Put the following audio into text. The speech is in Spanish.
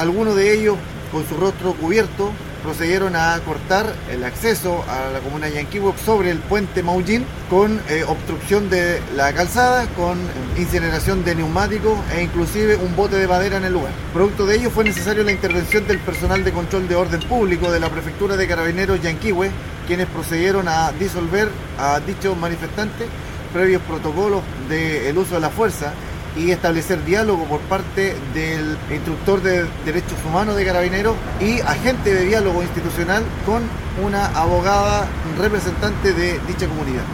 algunos de ellos con su rostro cubierto procedieron a cortar el acceso a la comuna de sobre el puente Maullín con eh, obstrucción de la calzada, con incineración de neumáticos e inclusive un bote de madera en el lugar. Producto de ello fue necesaria la intervención del personal de control de orden público de la Prefectura de Carabineros Yanquihue, quienes procedieron a disolver a dichos manifestantes previos protocolos del uso de la fuerza y establecer diálogo por parte del instructor de derechos humanos de carabineros y agente de diálogo institucional con una abogada representante de dicha comunidad.